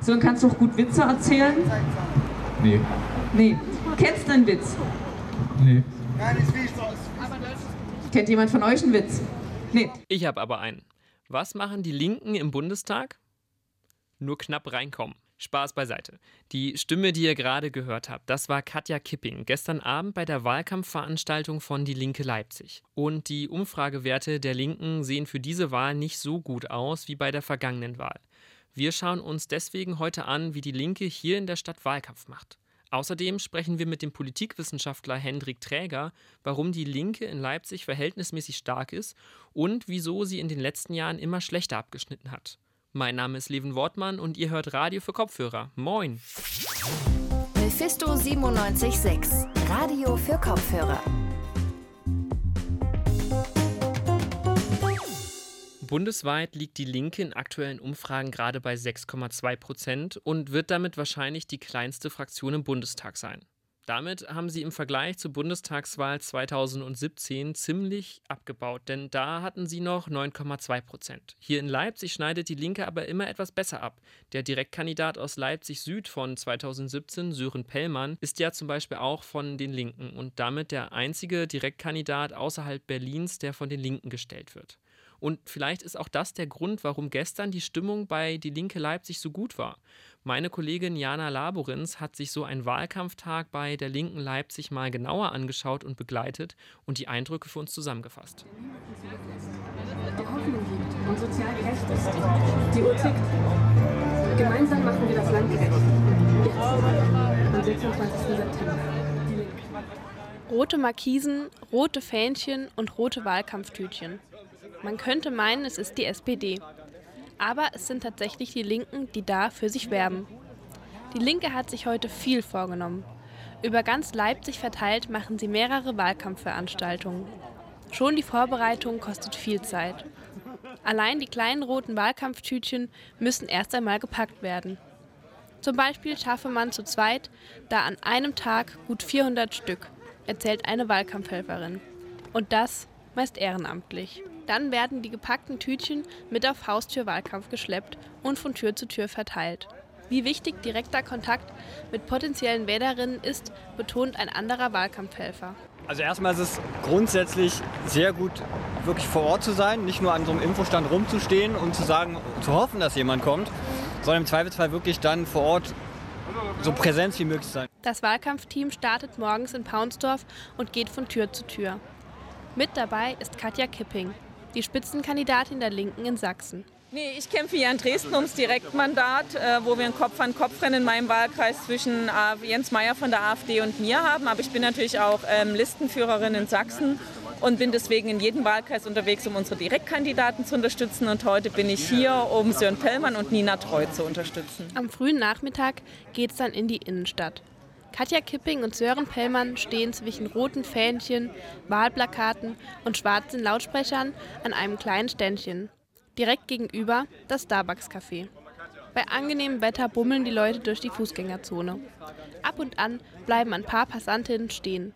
Sören, kannst du auch gut Witze erzählen? Nee. Nee. Kennst du einen Witz? Nee. Kennt jemand von euch einen Witz? Nee. Ich habe aber einen. Was machen die Linken im Bundestag? Nur knapp reinkommen. Spaß beiseite. Die Stimme, die ihr gerade gehört habt, das war Katja Kipping gestern Abend bei der Wahlkampfveranstaltung von Die Linke Leipzig. Und die Umfragewerte der Linken sehen für diese Wahl nicht so gut aus wie bei der vergangenen Wahl. Wir schauen uns deswegen heute an, wie die Linke hier in der Stadt Wahlkampf macht. Außerdem sprechen wir mit dem Politikwissenschaftler Hendrik Träger, warum die Linke in Leipzig verhältnismäßig stark ist und wieso sie in den letzten Jahren immer schlechter abgeschnitten hat. Mein Name ist Levin Wortmann und ihr hört Radio für Kopfhörer. Moin! Mephisto 976, Radio für Kopfhörer. Bundesweit liegt die Linke in aktuellen Umfragen gerade bei 6,2 Prozent und wird damit wahrscheinlich die kleinste Fraktion im Bundestag sein. Damit haben sie im Vergleich zur Bundestagswahl 2017 ziemlich abgebaut, denn da hatten sie noch 9,2 Prozent. Hier in Leipzig schneidet die Linke aber immer etwas besser ab. Der Direktkandidat aus Leipzig Süd von 2017, Sören Pellmann, ist ja zum Beispiel auch von den Linken und damit der einzige Direktkandidat außerhalb Berlins, der von den Linken gestellt wird. Und vielleicht ist auch das der Grund, warum gestern die Stimmung bei Die Linke Leipzig so gut war. Meine Kollegin Jana Laborins hat sich so einen Wahlkampftag bei der Linken Leipzig mal genauer angeschaut und begleitet und die Eindrücke für uns zusammengefasst. Der Hoffnung liegt und sozial gerecht ist. Die Uhr tickt. Gemeinsam machen wir das Land gerecht. Jetzt, am 26. September. Rote Markisen, rote Fähnchen und rote Wahlkampftütchen. Man könnte meinen, es ist die SPD. Aber es sind tatsächlich die Linken, die da für sich werben. Die Linke hat sich heute viel vorgenommen. Über ganz Leipzig verteilt machen sie mehrere Wahlkampfveranstaltungen. Schon die Vorbereitung kostet viel Zeit. Allein die kleinen roten Wahlkampftütchen müssen erst einmal gepackt werden. Zum Beispiel schaffe man zu zweit da an einem Tag gut 400 Stück, erzählt eine Wahlkampfhelferin. Und das meist ehrenamtlich. Dann werden die gepackten Tütchen mit auf Haustürwahlkampf geschleppt und von Tür zu Tür verteilt. Wie wichtig direkter Kontakt mit potenziellen Wählerinnen ist, betont ein anderer Wahlkampfhelfer. Also erstmal ist es grundsätzlich sehr gut, wirklich vor Ort zu sein, nicht nur an so einem Infostand rumzustehen und zu sagen, zu hoffen, dass jemand kommt, sondern im Zweifelsfall wirklich dann vor Ort so präsent wie möglich sein. Das Wahlkampfteam startet morgens in Paunsdorf und geht von Tür zu Tür. Mit dabei ist Katja Kipping, die Spitzenkandidatin der Linken in Sachsen. Nee, ich kämpfe hier in Dresden ums Direktmandat, äh, wo wir ein Kopf-an-Kopf-Rennen in meinem Wahlkreis zwischen äh, Jens Meyer von der AfD und mir haben. Aber ich bin natürlich auch ähm, Listenführerin in Sachsen und bin deswegen in jedem Wahlkreis unterwegs, um unsere Direktkandidaten zu unterstützen. Und heute bin ich hier, um Sören Pellmann und Nina Treu zu unterstützen. Am frühen Nachmittag geht es dann in die Innenstadt. Katja Kipping und Sören Pellmann stehen zwischen roten Fähnchen, Wahlplakaten und schwarzen Lautsprechern an einem kleinen Ständchen. Direkt gegenüber das Starbucks-Café. Bei angenehmem Wetter bummeln die Leute durch die Fußgängerzone. Ab und an bleiben ein paar Passantinnen stehen.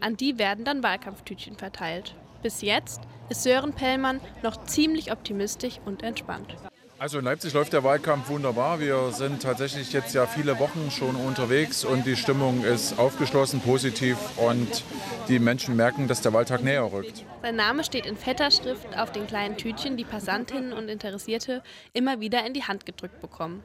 An die werden dann Wahlkampftütchen verteilt. Bis jetzt ist Sören Pellmann noch ziemlich optimistisch und entspannt. Also in Leipzig läuft der Wahlkampf wunderbar. Wir sind tatsächlich jetzt ja viele Wochen schon unterwegs und die Stimmung ist aufgeschlossen, positiv und die Menschen merken, dass der Wahltag näher rückt. Sein Name steht in fetter Schrift auf den kleinen Tütchen, die Passantinnen und Interessierte immer wieder in die Hand gedrückt bekommen.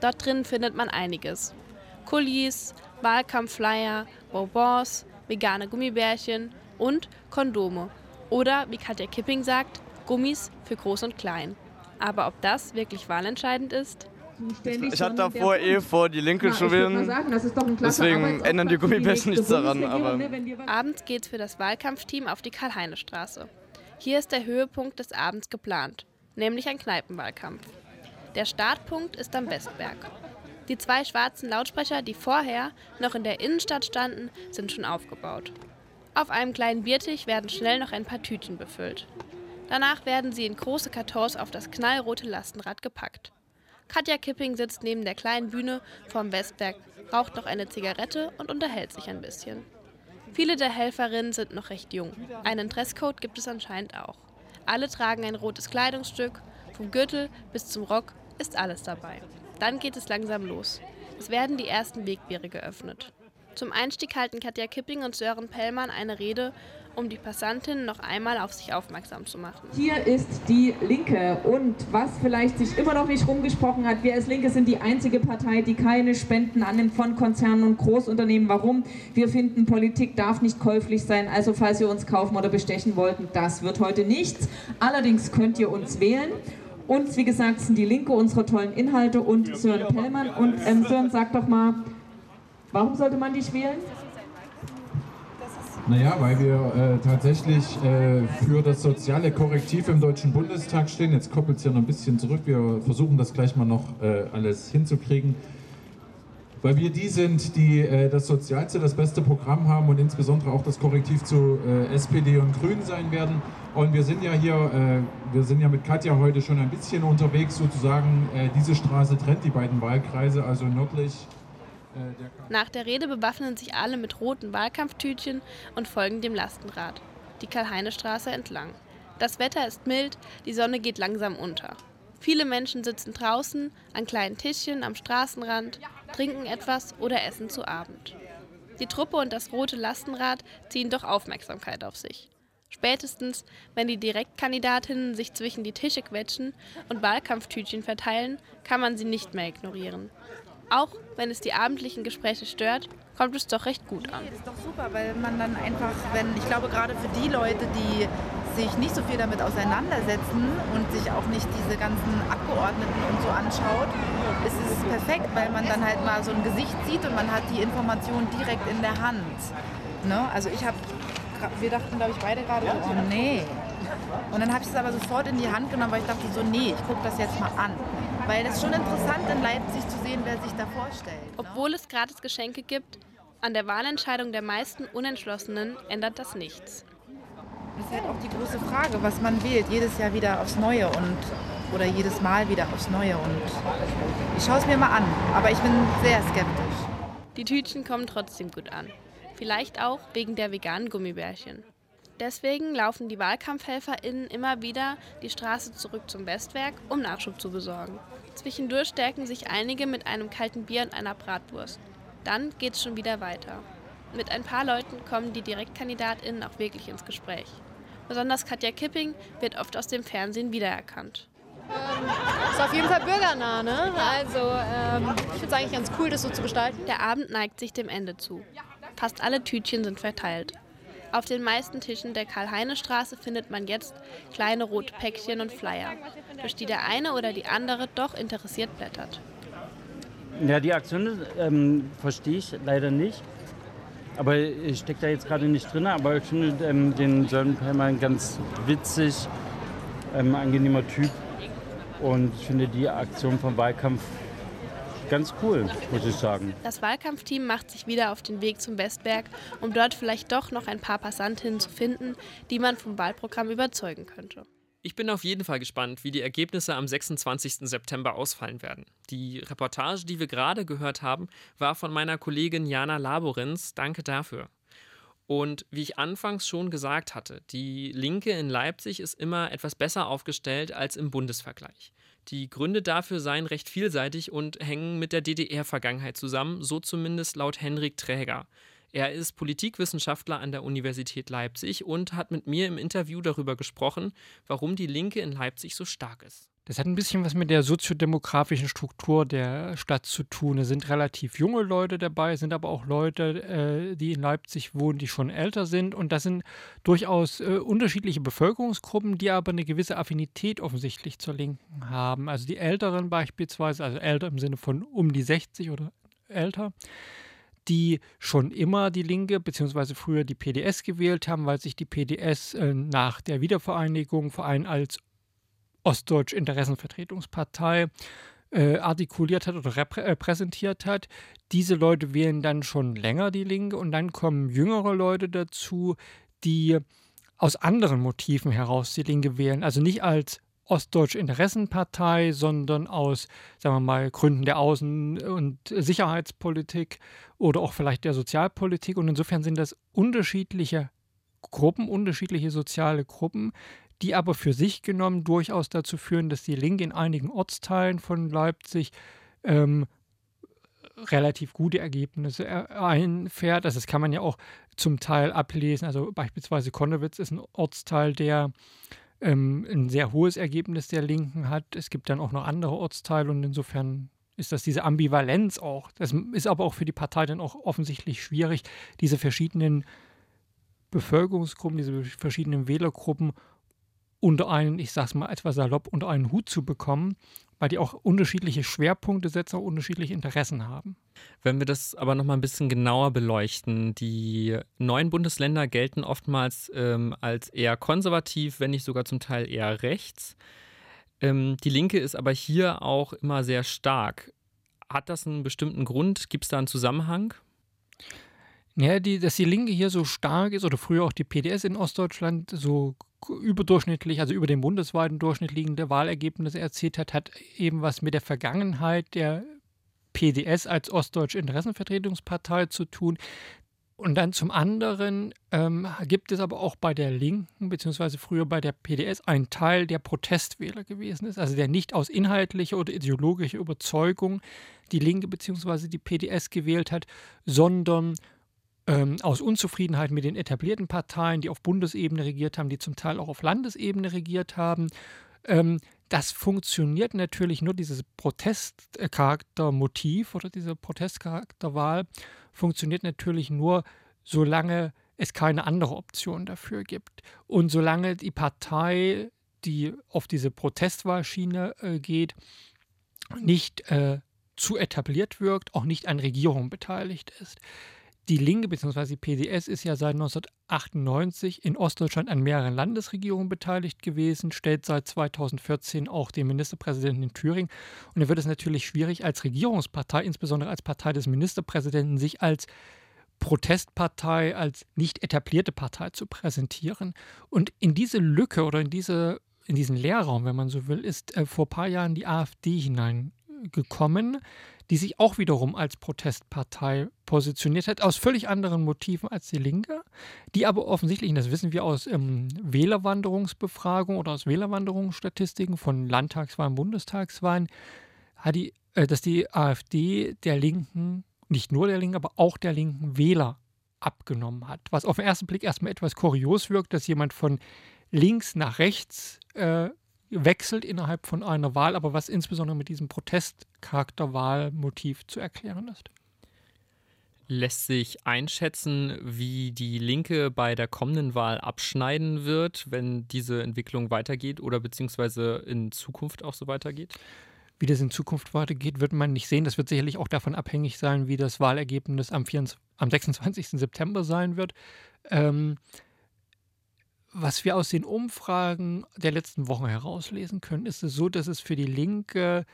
Dort drin findet man einiges. Kulis, Wahlkampfflyer, Bonbons, vegane Gummibärchen und Kondome. Oder, wie Katja Kipping sagt, Gummis für Groß und Klein. Aber ob das wirklich wahlentscheidend ist? Ich hatte davor eh vor, die Linke zu wählen. Deswegen ändern die Gummibärchen nichts daran. Aber Abends geht's für das Wahlkampfteam auf die Karl-Heine-Straße. Hier ist der Höhepunkt des Abends geplant, nämlich ein Kneipenwahlkampf. Der Startpunkt ist am Westberg. Die zwei schwarzen Lautsprecher, die vorher noch in der Innenstadt standen, sind schon aufgebaut. Auf einem kleinen Biertisch werden schnell noch ein paar Tütchen befüllt. Danach werden sie in große Kartons auf das knallrote Lastenrad gepackt. Katja Kipping sitzt neben der kleinen Bühne vorm Westberg, raucht noch eine Zigarette und unterhält sich ein bisschen. Viele der Helferinnen sind noch recht jung. Einen Dresscode gibt es anscheinend auch. Alle tragen ein rotes Kleidungsstück, vom Gürtel bis zum Rock ist alles dabei. Dann geht es langsam los. Es werden die ersten Wegbiere geöffnet. Zum Einstieg halten Katja Kipping und Sören Pellmann eine Rede, um die Passantinnen noch einmal auf sich aufmerksam zu machen. Hier ist die Linke und was vielleicht sich immer noch nicht rumgesprochen hat, wir als Linke sind die einzige Partei, die keine Spenden annimmt von Konzernen und Großunternehmen. Warum? Wir finden, Politik darf nicht käuflich sein. Also falls ihr uns kaufen oder bestechen wollten, das wird heute nichts. Allerdings könnt ihr uns wählen. Uns, wie gesagt, sind die Linke unsere tollen Inhalte und Sören Pellmann. Und ähm, Sören, sag doch mal, Warum sollte man dich wählen? Naja, weil wir äh, tatsächlich äh, für das soziale Korrektiv im Deutschen Bundestag stehen. Jetzt koppelt es ja noch ein bisschen zurück. Wir versuchen das gleich mal noch äh, alles hinzukriegen. Weil wir die sind, die äh, das Sozialste, das beste Programm haben und insbesondere auch das Korrektiv zu äh, SPD und Grünen sein werden. Und wir sind ja hier, äh, wir sind ja mit Katja heute schon ein bisschen unterwegs sozusagen. diese Straße trennt die beiden Wahlkreise, also nördlich nach der Rede bewaffnen sich alle mit roten Wahlkampftütchen und folgen dem Lastenrad, die Karl-Heine-Straße entlang. Das Wetter ist mild, die Sonne geht langsam unter. Viele Menschen sitzen draußen an kleinen Tischchen am Straßenrand, trinken etwas oder essen zu Abend. Die Truppe und das rote Lastenrad ziehen doch Aufmerksamkeit auf sich. Spätestens, wenn die Direktkandidatinnen sich zwischen die Tische quetschen und Wahlkampftütchen verteilen, kann man sie nicht mehr ignorieren. Auch wenn es die abendlichen Gespräche stört, kommt es doch recht gut an. Das ist doch super, weil man dann einfach, wenn ich glaube gerade für die Leute, die sich nicht so viel damit auseinandersetzen und sich auch nicht diese ganzen Abgeordneten und so anschaut, ist es perfekt, weil man dann halt mal so ein Gesicht sieht und man hat die Information direkt in der Hand. Ne? Also ich habe, wir dachten glaube ich beide gerade, oh nee. Und dann habe ich es aber sofort in die Hand genommen, weil ich dachte so, nee, ich gucke das jetzt mal an. Weil es schon interessant in Leipzig zu sehen, wer sich da vorstellt. Ne? Obwohl es gratis Geschenke gibt, an der Wahlentscheidung der meisten Unentschlossenen ändert das nichts. Das ist halt auch die große Frage, was man wählt, jedes Jahr wieder aufs Neue und oder jedes Mal wieder aufs Neue. Und ich schaue es mir mal an, aber ich bin sehr skeptisch. Die Tütchen kommen trotzdem gut an. Vielleicht auch wegen der veganen Gummibärchen. Deswegen laufen die WahlkampfhelferInnen immer wieder die Straße zurück zum Westwerk, um Nachschub zu besorgen. Zwischendurch stärken sich einige mit einem kalten Bier und einer Bratwurst. Dann geht's schon wieder weiter. Mit ein paar Leuten kommen die DirektkandidatInnen auch wirklich ins Gespräch. Besonders Katja Kipping wird oft aus dem Fernsehen wiedererkannt. Ähm, ist auf jeden Fall bürgernah, ne? Also ähm, ich finde es eigentlich ganz cool, das so zu gestalten. Der Abend neigt sich dem Ende zu. Fast alle Tütchen sind verteilt. Auf den meisten Tischen der Karl-Heine-Straße findet man jetzt kleine rote Päckchen und Flyer, durch die der eine oder die andere doch interessiert blättert. Ja, die Aktion ähm, verstehe ich leider nicht. Aber ich stecke da jetzt gerade nicht drin. Aber ich finde ähm, den Sören Pelmer ein ganz witzig, ähm, angenehmer Typ. Und ich finde die Aktion vom Wahlkampf ganz cool, muss ich sagen. Das Wahlkampfteam macht sich wieder auf den Weg zum Westberg, um dort vielleicht doch noch ein paar Passantinnen zu finden, die man vom Wahlprogramm überzeugen könnte. Ich bin auf jeden Fall gespannt, wie die Ergebnisse am 26. September ausfallen werden. Die Reportage, die wir gerade gehört haben, war von meiner Kollegin Jana Laborenz. Danke dafür. Und wie ich anfangs schon gesagt hatte, die Linke in Leipzig ist immer etwas besser aufgestellt als im Bundesvergleich. Die Gründe dafür seien recht vielseitig und hängen mit der DDR-Vergangenheit zusammen, so zumindest laut Henrik Träger. Er ist Politikwissenschaftler an der Universität Leipzig und hat mit mir im Interview darüber gesprochen, warum die Linke in Leipzig so stark ist. Das hat ein bisschen was mit der soziodemografischen Struktur der Stadt zu tun. Es sind relativ junge Leute dabei, sind aber auch Leute, äh, die in Leipzig wohnen, die schon älter sind. Und das sind durchaus äh, unterschiedliche Bevölkerungsgruppen, die aber eine gewisse Affinität offensichtlich zur Linken haben. Also die Älteren beispielsweise, also älter im Sinne von um die 60 oder älter, die schon immer die Linke bzw. früher die PDS gewählt haben, weil sich die PDS äh, nach der Wiedervereinigung vor allem als Ostdeutsch Interessenvertretungspartei äh, artikuliert hat oder repräsentiert äh, hat. Diese Leute wählen dann schon länger die Linke und dann kommen jüngere Leute dazu, die aus anderen Motiven heraus die Linke wählen. Also nicht als Ostdeutsche Interessenpartei, sondern aus, sagen wir mal, Gründen der Außen- und Sicherheitspolitik oder auch vielleicht der Sozialpolitik. Und insofern sind das unterschiedliche Gruppen, unterschiedliche soziale Gruppen, die aber für sich genommen durchaus dazu führen, dass die Linke in einigen Ortsteilen von Leipzig ähm, relativ gute Ergebnisse einfährt. Also das kann man ja auch zum Teil ablesen. Also beispielsweise Konnewitz ist ein Ortsteil, der ähm, ein sehr hohes Ergebnis der Linken hat. Es gibt dann auch noch andere Ortsteile und insofern ist das diese Ambivalenz auch. Das ist aber auch für die Partei dann auch offensichtlich schwierig, diese verschiedenen Bevölkerungsgruppen, diese verschiedenen Wählergruppen unter einen, ich sag's mal etwas salopp, unter einen Hut zu bekommen, weil die auch unterschiedliche Schwerpunkte setzen, auch unterschiedliche Interessen haben. Wenn wir das aber noch mal ein bisschen genauer beleuchten, die neuen Bundesländer gelten oftmals ähm, als eher konservativ, wenn nicht sogar zum Teil eher rechts. Ähm, die Linke ist aber hier auch immer sehr stark. Hat das einen bestimmten Grund? Gibt es da einen Zusammenhang? Ja, die, dass die Linke hier so stark ist oder früher auch die PDS in Ostdeutschland so überdurchschnittlich, also über dem bundesweiten Durchschnitt liegende Wahlergebnisse erzielt hat, hat eben was mit der Vergangenheit der PDS als Ostdeutsche Interessenvertretungspartei zu tun. Und dann zum anderen ähm, gibt es aber auch bei der Linken, beziehungsweise früher bei der PDS, einen Teil, der Protestwähler gewesen ist, also der nicht aus inhaltlicher oder ideologischer Überzeugung die Linke beziehungsweise die PDS gewählt hat, sondern ähm, aus Unzufriedenheit mit den etablierten Parteien, die auf Bundesebene regiert haben, die zum Teil auch auf Landesebene regiert haben. Ähm, das funktioniert natürlich nur, dieses Protestcharaktermotiv oder diese Protestcharakterwahl funktioniert natürlich nur, solange es keine andere Option dafür gibt. Und solange die Partei, die auf diese Protestwahlschiene äh, geht, nicht äh, zu etabliert wirkt, auch nicht an Regierung beteiligt ist. Die Linke bzw. die PDS ist ja seit 1998 in Ostdeutschland an mehreren Landesregierungen beteiligt gewesen, stellt seit 2014 auch den Ministerpräsidenten in Thüringen. Und da wird es natürlich schwierig, als Regierungspartei, insbesondere als Partei des Ministerpräsidenten, sich als Protestpartei, als nicht etablierte Partei zu präsentieren. Und in diese Lücke oder in, diese, in diesen Leerraum, wenn man so will, ist äh, vor ein paar Jahren die AfD hineingekommen die sich auch wiederum als Protestpartei positioniert hat, aus völlig anderen Motiven als die Linke, die aber offensichtlich, und das wissen wir aus ähm, Wählerwanderungsbefragungen oder aus Wählerwanderungsstatistiken von Landtagswahlen, Bundestagswahlen, hat die, äh, dass die AfD der Linken, nicht nur der Linken, aber auch der Linken Wähler abgenommen hat. Was auf den ersten Blick erstmal etwas kurios wirkt, dass jemand von links nach rechts äh, wechselt innerhalb von einer Wahl, aber was insbesondere mit diesem Protestcharakterwahlmotiv zu erklären ist. Lässt sich einschätzen, wie die Linke bei der kommenden Wahl abschneiden wird, wenn diese Entwicklung weitergeht oder beziehungsweise in Zukunft auch so weitergeht? Wie das in Zukunft weitergeht, wird man nicht sehen. Das wird sicherlich auch davon abhängig sein, wie das Wahlergebnis am, 24, am 26. September sein wird. Ähm, was wir aus den Umfragen der letzten Wochen herauslesen können, ist es so, dass es für die Linke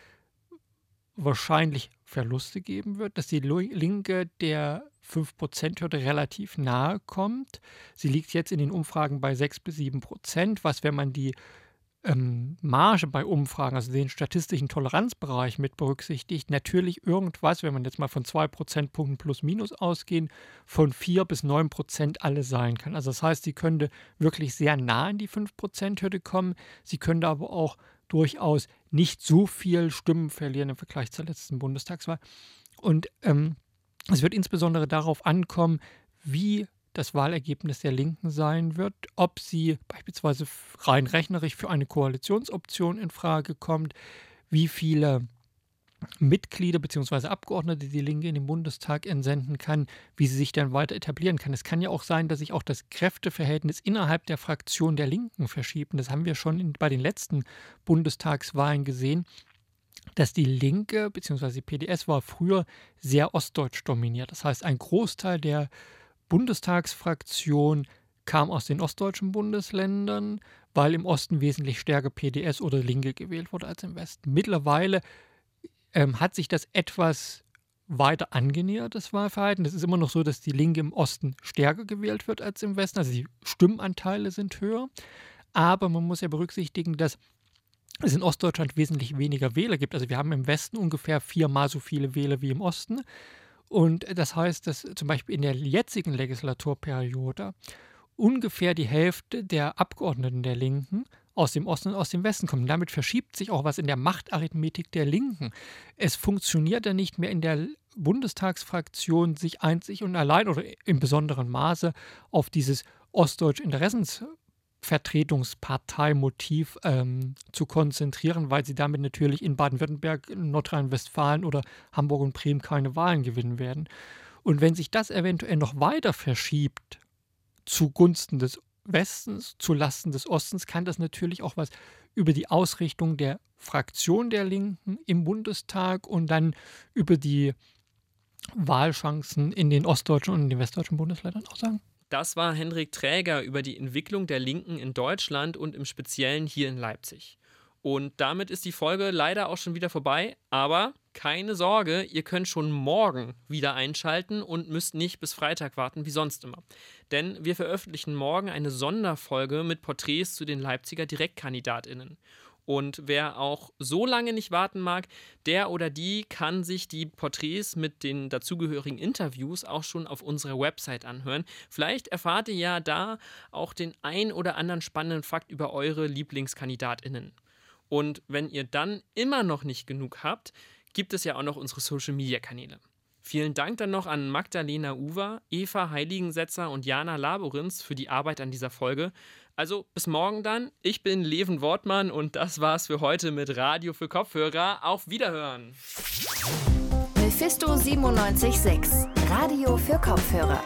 wahrscheinlich Verluste geben wird, dass die Linke der 5%-Hürde relativ nahe kommt. Sie liegt jetzt in den Umfragen bei 6 bis 7 Prozent, was, wenn man die ähm, Marge bei Umfragen, also den statistischen Toleranzbereich mit berücksichtigt, natürlich irgendwas, wenn man jetzt mal von zwei Prozentpunkten plus minus ausgehen, von vier bis neun Prozent alle sein kann. Also das heißt, sie könnte wirklich sehr nah in die 5%-Hürde kommen. Sie könnte aber auch durchaus nicht so viel Stimmen verlieren im Vergleich zur letzten Bundestagswahl. Und ähm, es wird insbesondere darauf ankommen, wie das Wahlergebnis der Linken sein wird, ob sie beispielsweise rein rechnerisch für eine Koalitionsoption in Frage kommt, wie viele Mitglieder bzw. Abgeordnete die Linke in den Bundestag entsenden kann, wie sie sich dann weiter etablieren kann. Es kann ja auch sein, dass sich auch das Kräfteverhältnis innerhalb der Fraktion der Linken verschiebt. Das haben wir schon in, bei den letzten Bundestagswahlen gesehen, dass die Linke bzw. die PDS war früher sehr ostdeutsch dominiert. Das heißt, ein Großteil der Bundestagsfraktion kam aus den ostdeutschen Bundesländern, weil im Osten wesentlich stärker PDS oder Linke gewählt wurde als im Westen. Mittlerweile ähm, hat sich das etwas weiter angenähert, das Wahlverhalten. Es ist immer noch so, dass die Linke im Osten stärker gewählt wird als im Westen. Also die Stimmanteile sind höher. Aber man muss ja berücksichtigen, dass es in Ostdeutschland wesentlich weniger Wähler gibt. Also wir haben im Westen ungefähr viermal so viele Wähler wie im Osten. Und das heißt, dass zum Beispiel in der jetzigen Legislaturperiode ungefähr die Hälfte der Abgeordneten der Linken aus dem Osten und aus dem Westen kommen. Damit verschiebt sich auch was in der Machtarithmetik der Linken. Es funktioniert dann nicht mehr in der Bundestagsfraktion, sich einzig und allein oder im besonderen Maße auf dieses ostdeutsche Interessensvertretungsparteimotiv ähm, zu konzentrieren, weil sie damit natürlich in Baden-Württemberg, Nordrhein-Westfalen oder Hamburg und Bremen keine Wahlen gewinnen werden. Und wenn sich das eventuell noch weiter verschiebt zugunsten des Westens, zulasten des Ostens, kann das natürlich auch was über die Ausrichtung der Fraktion der Linken im Bundestag und dann über die Wahlchancen in den ostdeutschen und in den westdeutschen Bundesländern auch sagen. Das war Hendrik Träger über die Entwicklung der Linken in Deutschland und im Speziellen hier in Leipzig. Und damit ist die Folge leider auch schon wieder vorbei. Aber keine Sorge, ihr könnt schon morgen wieder einschalten und müsst nicht bis Freitag warten, wie sonst immer. Denn wir veröffentlichen morgen eine Sonderfolge mit Porträts zu den Leipziger DirektkandidatInnen. Und wer auch so lange nicht warten mag, der oder die kann sich die Porträts mit den dazugehörigen Interviews auch schon auf unserer Website anhören. Vielleicht erfahrt ihr ja da auch den ein oder anderen spannenden Fakt über eure LieblingskandidatInnen. Und wenn ihr dann immer noch nicht genug habt, gibt es ja auch noch unsere Social Media Kanäle. Vielen Dank dann noch an Magdalena Uwer, Eva Heiligensetzer und Jana Laborins für die Arbeit an dieser Folge. Also bis morgen dann. Ich bin Leven Wortmann und das war's für heute mit Radio für Kopfhörer. Auf Wiederhören. Mephisto 976, Radio für Kopfhörer.